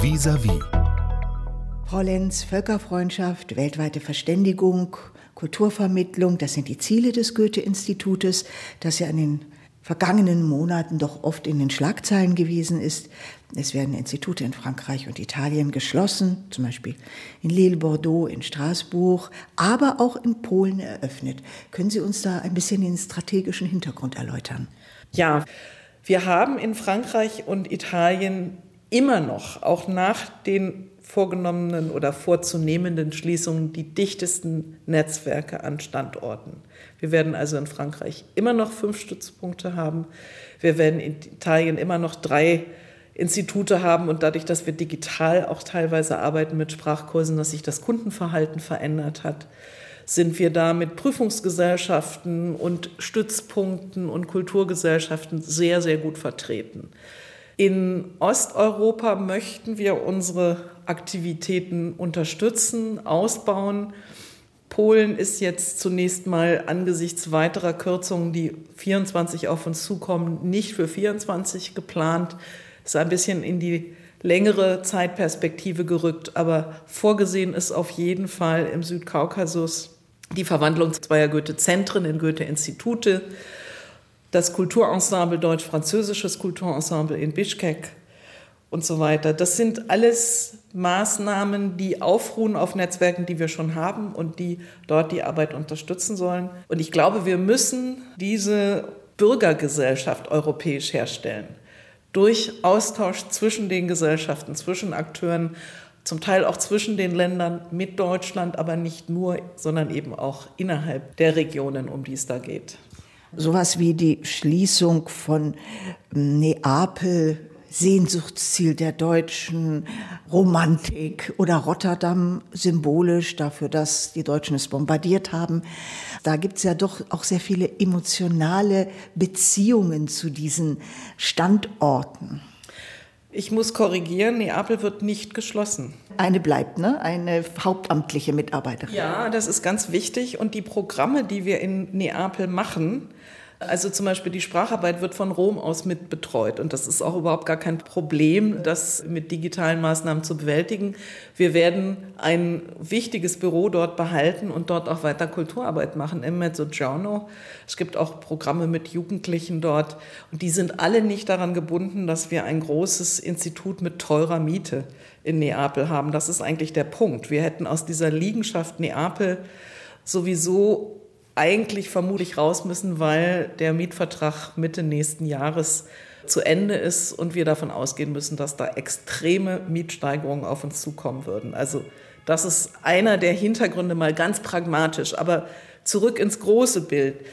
Vis-à-vis. Frau Lenz, Völkerfreundschaft, weltweite Verständigung, Kulturvermittlung, das sind die Ziele des Goethe-Institutes, das ja in den vergangenen Monaten doch oft in den Schlagzeilen gewesen ist. Es werden Institute in Frankreich und Italien geschlossen, zum Beispiel in Lille, Bordeaux, in Straßburg, aber auch in Polen eröffnet. Können Sie uns da ein bisschen den strategischen Hintergrund erläutern? Ja, wir haben in Frankreich und Italien immer noch, auch nach den vorgenommenen oder vorzunehmenden Schließungen, die dichtesten Netzwerke an Standorten. Wir werden also in Frankreich immer noch fünf Stützpunkte haben. Wir werden in Italien immer noch drei Institute haben und dadurch, dass wir digital auch teilweise arbeiten mit Sprachkursen, dass sich das Kundenverhalten verändert hat, sind wir da mit Prüfungsgesellschaften und Stützpunkten und Kulturgesellschaften sehr, sehr gut vertreten. In Osteuropa möchten wir unsere Aktivitäten unterstützen, ausbauen. Polen ist jetzt zunächst mal angesichts weiterer Kürzungen, die 24 auf uns zukommen, nicht für 24 geplant. Ist ein bisschen in die längere Zeitperspektive gerückt, aber vorgesehen ist auf jeden Fall im Südkaukasus die Verwandlung zweier Goethe-Zentren in Goethe-Institute das Kulturensemble, deutsch-französisches Kulturensemble in Bischkek und so weiter. Das sind alles Maßnahmen, die aufruhen auf Netzwerken, die wir schon haben und die dort die Arbeit unterstützen sollen. Und ich glaube, wir müssen diese Bürgergesellschaft europäisch herstellen. Durch Austausch zwischen den Gesellschaften, zwischen Akteuren, zum Teil auch zwischen den Ländern mit Deutschland, aber nicht nur, sondern eben auch innerhalb der Regionen, um die es da geht. Sowas wie die Schließung von ähm, Neapel, Sehnsuchtsziel der deutschen Romantik oder Rotterdam symbolisch dafür, dass die Deutschen es bombardiert haben. Da gibt es ja doch auch sehr viele emotionale Beziehungen zu diesen Standorten. Ich muss korrigieren, Neapel wird nicht geschlossen. Eine bleibt, ne? Eine hauptamtliche Mitarbeiterin. Ja, das ist ganz wichtig. Und die Programme, die wir in Neapel machen, also zum Beispiel die Spracharbeit wird von Rom aus mit betreut und das ist auch überhaupt gar kein Problem, das mit digitalen Maßnahmen zu bewältigen. Wir werden ein wichtiges Büro dort behalten und dort auch weiter Kulturarbeit machen im Mezzogiorno. Es gibt auch Programme mit Jugendlichen dort und die sind alle nicht daran gebunden, dass wir ein großes Institut mit teurer Miete in Neapel haben. Das ist eigentlich der Punkt. Wir hätten aus dieser Liegenschaft Neapel sowieso eigentlich vermutlich raus müssen, weil der Mietvertrag Mitte nächsten Jahres zu Ende ist und wir davon ausgehen müssen, dass da extreme Mietsteigerungen auf uns zukommen würden. Also das ist einer der Hintergründe mal ganz pragmatisch. Aber zurück ins große Bild.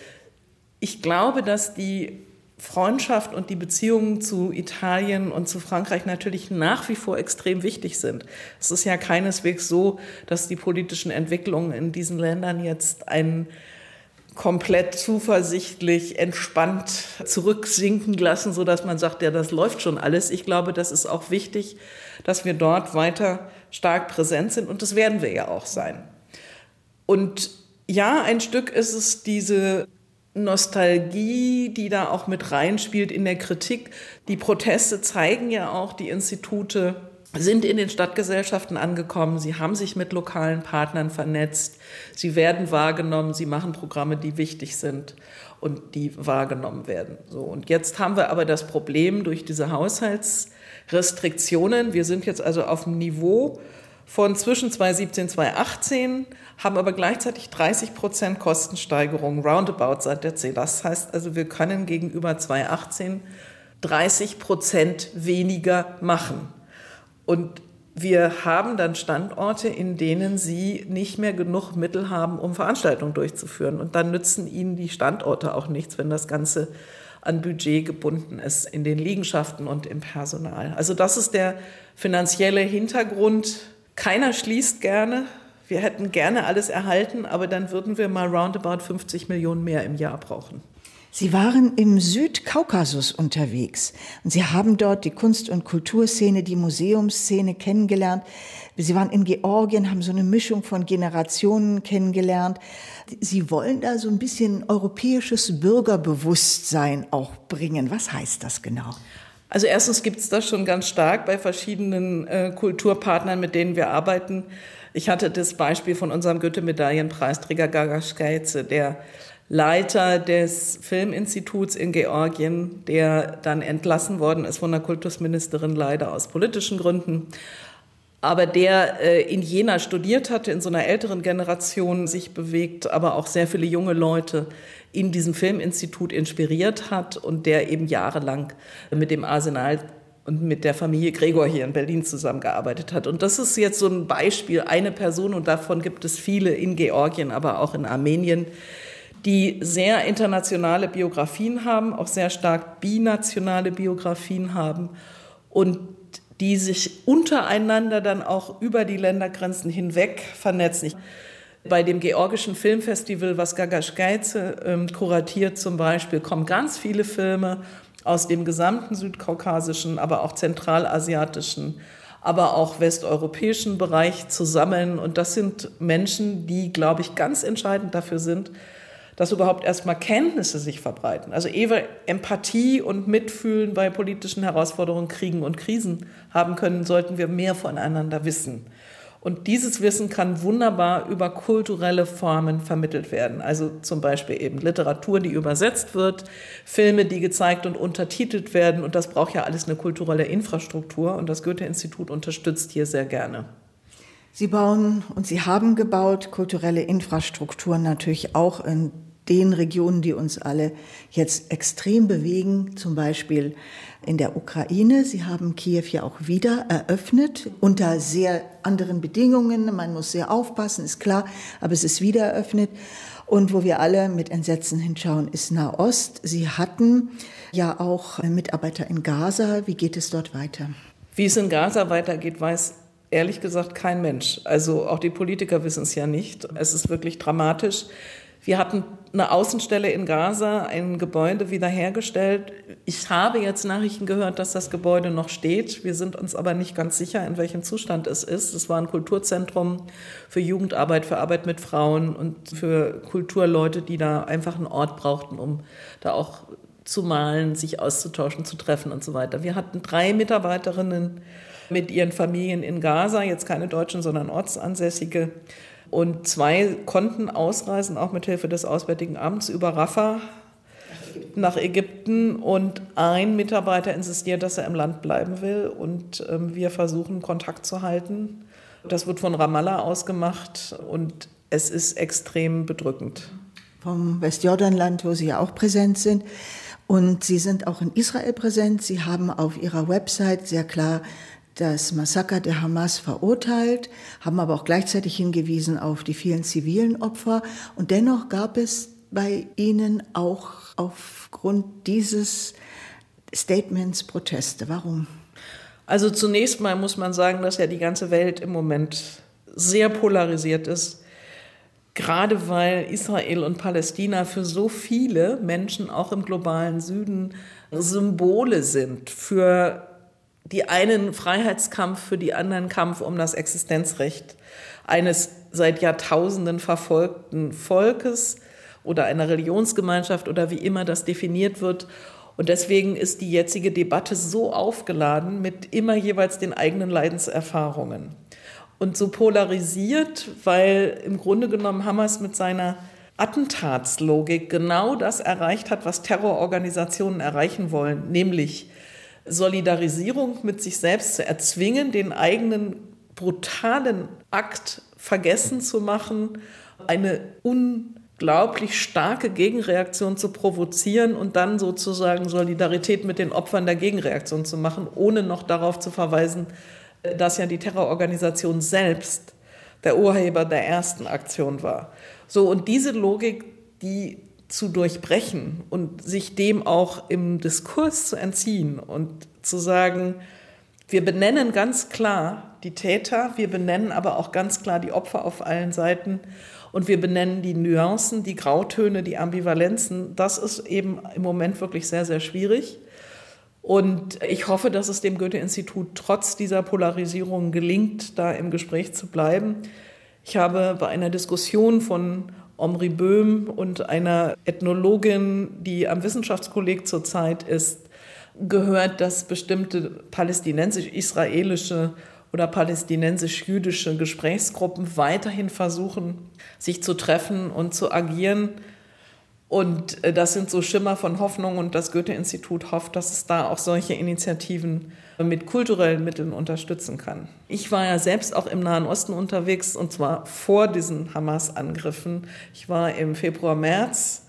Ich glaube, dass die Freundschaft und die Beziehungen zu Italien und zu Frankreich natürlich nach wie vor extrem wichtig sind. Es ist ja keineswegs so, dass die politischen Entwicklungen in diesen Ländern jetzt einen komplett zuversichtlich, entspannt zurücksinken lassen, so dass man sagt, ja, das läuft schon alles. Ich glaube, das ist auch wichtig, dass wir dort weiter stark präsent sind und das werden wir ja auch sein. Und ja, ein Stück ist es diese Nostalgie, die da auch mit reinspielt in der Kritik. Die Proteste zeigen ja auch, die Institute sind in den Stadtgesellschaften angekommen, sie haben sich mit lokalen Partnern vernetzt, sie werden wahrgenommen, sie machen Programme, die wichtig sind und die wahrgenommen werden. So und jetzt haben wir aber das Problem durch diese Haushaltsrestriktionen. Wir sind jetzt also auf dem Niveau von zwischen 2017 und 2018, haben aber gleichzeitig 30 Prozent Kostensteigerung roundabout seit der C. Das heißt also, wir können gegenüber 2018 30 Prozent weniger machen. Und wir haben dann Standorte, in denen sie nicht mehr genug Mittel haben, um Veranstaltungen durchzuführen. Und dann nützen ihnen die Standorte auch nichts, wenn das Ganze an Budget gebunden ist in den Liegenschaften und im Personal. Also das ist der finanzielle Hintergrund. Keiner schließt gerne. Wir hätten gerne alles erhalten, aber dann würden wir mal roundabout 50 Millionen mehr im Jahr brauchen. Sie waren im Südkaukasus unterwegs und Sie haben dort die Kunst- und Kulturszene, die Museumsszene kennengelernt. Sie waren in Georgien, haben so eine Mischung von Generationen kennengelernt. Sie wollen da so ein bisschen europäisches Bürgerbewusstsein auch bringen. Was heißt das genau? Also erstens gibt es das schon ganz stark bei verschiedenen äh, Kulturpartnern, mit denen wir arbeiten. Ich hatte das Beispiel von unserem Goethe-Medaillenpreisträger Gagas Geize, der Leiter des Filminstituts in Georgien, der dann entlassen worden ist von der Kultusministerin leider aus politischen Gründen, aber der äh, in Jena studiert hatte, in so einer älteren Generation sich bewegt, aber auch sehr viele junge Leute in diesem Filminstitut inspiriert hat und der eben jahrelang mit dem Arsenal und mit der Familie Gregor hier in Berlin zusammengearbeitet hat. Und das ist jetzt so ein Beispiel, eine Person, und davon gibt es viele in Georgien, aber auch in Armenien, die sehr internationale Biografien haben, auch sehr stark binationale Biografien haben und die sich untereinander dann auch über die Ländergrenzen hinweg vernetzen. Bei dem georgischen Filmfestival, was Gagaschgeize ähm, kuratiert zum Beispiel, kommen ganz viele Filme aus dem gesamten südkaukasischen, aber auch zentralasiatischen, aber auch westeuropäischen Bereich zusammen. Und das sind Menschen, die, glaube ich, ganz entscheidend dafür sind, dass überhaupt erstmal Kenntnisse sich verbreiten. Also ehe Empathie und Mitfühlen bei politischen Herausforderungen, Kriegen und Krisen haben können, sollten wir mehr voneinander wissen. Und dieses Wissen kann wunderbar über kulturelle Formen vermittelt werden. Also zum Beispiel eben Literatur, die übersetzt wird, Filme, die gezeigt und untertitelt werden. Und das braucht ja alles eine kulturelle Infrastruktur. Und das Goethe-Institut unterstützt hier sehr gerne. Sie bauen und Sie haben gebaut kulturelle Infrastrukturen natürlich auch in den Regionen, die uns alle jetzt extrem bewegen, zum Beispiel in der Ukraine. Sie haben Kiew ja auch wieder eröffnet, unter sehr anderen Bedingungen. Man muss sehr aufpassen, ist klar, aber es ist wieder eröffnet. Und wo wir alle mit Entsetzen hinschauen, ist Nahost. Sie hatten ja auch Mitarbeiter in Gaza. Wie geht es dort weiter? Wie es in Gaza weitergeht, weiß ehrlich gesagt kein Mensch. Also auch die Politiker wissen es ja nicht. Es ist wirklich dramatisch. Wir hatten eine Außenstelle in Gaza, ein Gebäude wiederhergestellt. Ich habe jetzt Nachrichten gehört, dass das Gebäude noch steht. Wir sind uns aber nicht ganz sicher, in welchem Zustand es ist. Es war ein Kulturzentrum für Jugendarbeit, für Arbeit mit Frauen und für Kulturleute, die da einfach einen Ort brauchten, um da auch zu malen, sich auszutauschen, zu treffen und so weiter. Wir hatten drei Mitarbeiterinnen mit ihren Familien in Gaza, jetzt keine Deutschen, sondern Ortsansässige. Und zwei konnten ausreisen, auch mit Hilfe des Auswärtigen Amts über Rafah nach Ägypten und ein Mitarbeiter insistiert, dass er im Land bleiben will und ähm, wir versuchen Kontakt zu halten. Das wird von Ramallah ausgemacht und es ist extrem bedrückend. Vom Westjordanland, wo Sie ja auch präsent sind. Und Sie sind auch in Israel präsent. Sie haben auf Ihrer Website sehr klar das Massaker der Hamas verurteilt, haben aber auch gleichzeitig hingewiesen auf die vielen zivilen Opfer. Und dennoch gab es bei Ihnen auch aufgrund dieses Statements Proteste. Warum? Also zunächst mal muss man sagen, dass ja die ganze Welt im Moment sehr polarisiert ist. Gerade weil Israel und Palästina für so viele Menschen auch im globalen Süden Symbole sind für die einen Freiheitskampf, für die anderen Kampf um das Existenzrecht eines seit Jahrtausenden verfolgten Volkes oder einer Religionsgemeinschaft oder wie immer das definiert wird. Und deswegen ist die jetzige Debatte so aufgeladen mit immer jeweils den eigenen Leidenserfahrungen. Und so polarisiert, weil im Grunde genommen Hamas mit seiner Attentatslogik genau das erreicht hat, was Terrororganisationen erreichen wollen, nämlich Solidarisierung mit sich selbst zu erzwingen, den eigenen brutalen Akt vergessen zu machen, eine unglaublich starke Gegenreaktion zu provozieren und dann sozusagen Solidarität mit den Opfern der Gegenreaktion zu machen, ohne noch darauf zu verweisen, dass ja die Terrororganisation selbst der Urheber der ersten Aktion war. So, und diese Logik, die zu durchbrechen und sich dem auch im Diskurs zu entziehen und zu sagen, wir benennen ganz klar die Täter, wir benennen aber auch ganz klar die Opfer auf allen Seiten und wir benennen die Nuancen, die Grautöne, die Ambivalenzen. Das ist eben im Moment wirklich sehr, sehr schwierig. Und ich hoffe, dass es dem Goethe-Institut trotz dieser Polarisierung gelingt, da im Gespräch zu bleiben. Ich habe bei einer Diskussion von Omri Böhm und einer Ethnologin, die am Wissenschaftskolleg zurzeit ist, gehört, dass bestimmte palästinensisch-israelische oder palästinensisch-jüdische Gesprächsgruppen weiterhin versuchen, sich zu treffen und zu agieren. Und äh, das sind so Schimmer von Hoffnung und das Goethe-Institut hofft, dass es da auch solche Initiativen mit kulturellen Mitteln unterstützen kann. Ich war ja selbst auch im Nahen Osten unterwegs und zwar vor diesen Hamas-Angriffen. Ich war im Februar, März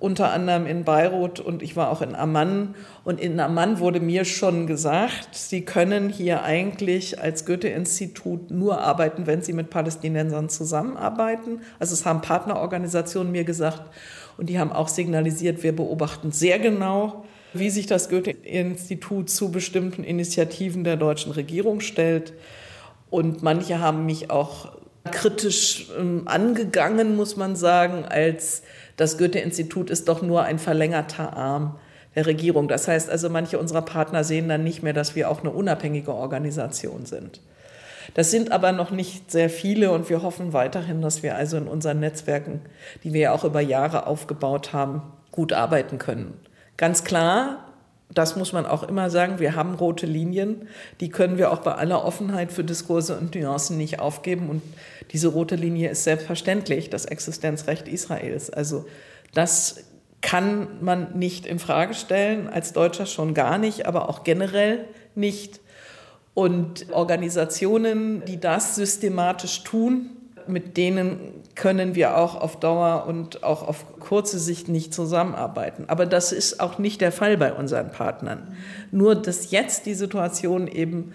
unter anderem in Beirut und ich war auch in Amman. Und in Amman wurde mir schon gesagt, Sie können hier eigentlich als Goethe-Institut nur arbeiten, wenn Sie mit Palästinensern zusammenarbeiten. Also es haben Partnerorganisationen mir gesagt und die haben auch signalisiert, wir beobachten sehr genau, wie sich das Goethe-Institut zu bestimmten Initiativen der deutschen Regierung stellt. Und manche haben mich auch kritisch ähm, angegangen, muss man sagen, als das Goethe-Institut ist doch nur ein verlängerter Arm der Regierung. Das heißt also, manche unserer Partner sehen dann nicht mehr, dass wir auch eine unabhängige Organisation sind. Das sind aber noch nicht sehr viele und wir hoffen weiterhin, dass wir also in unseren Netzwerken, die wir ja auch über Jahre aufgebaut haben, gut arbeiten können. Ganz klar, das muss man auch immer sagen, wir haben rote Linien, die können wir auch bei aller Offenheit für Diskurse und Nuancen nicht aufgeben. Und diese rote Linie ist selbstverständlich das Existenzrecht Israels. Also das kann man nicht in Frage stellen, als Deutscher schon gar nicht, aber auch generell nicht. Und Organisationen, die das systematisch tun, mit denen können wir auch auf Dauer und auch auf kurze Sicht nicht zusammenarbeiten. Aber das ist auch nicht der Fall bei unseren Partnern. Nur, dass jetzt die Situation eben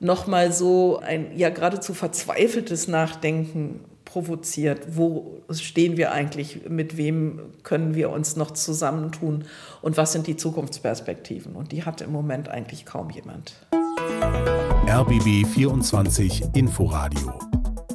nochmal so ein ja geradezu verzweifeltes Nachdenken provoziert. Wo stehen wir eigentlich? Mit wem können wir uns noch zusammentun? Und was sind die Zukunftsperspektiven? Und die hat im Moment eigentlich kaum jemand. RBB 24 Inforadio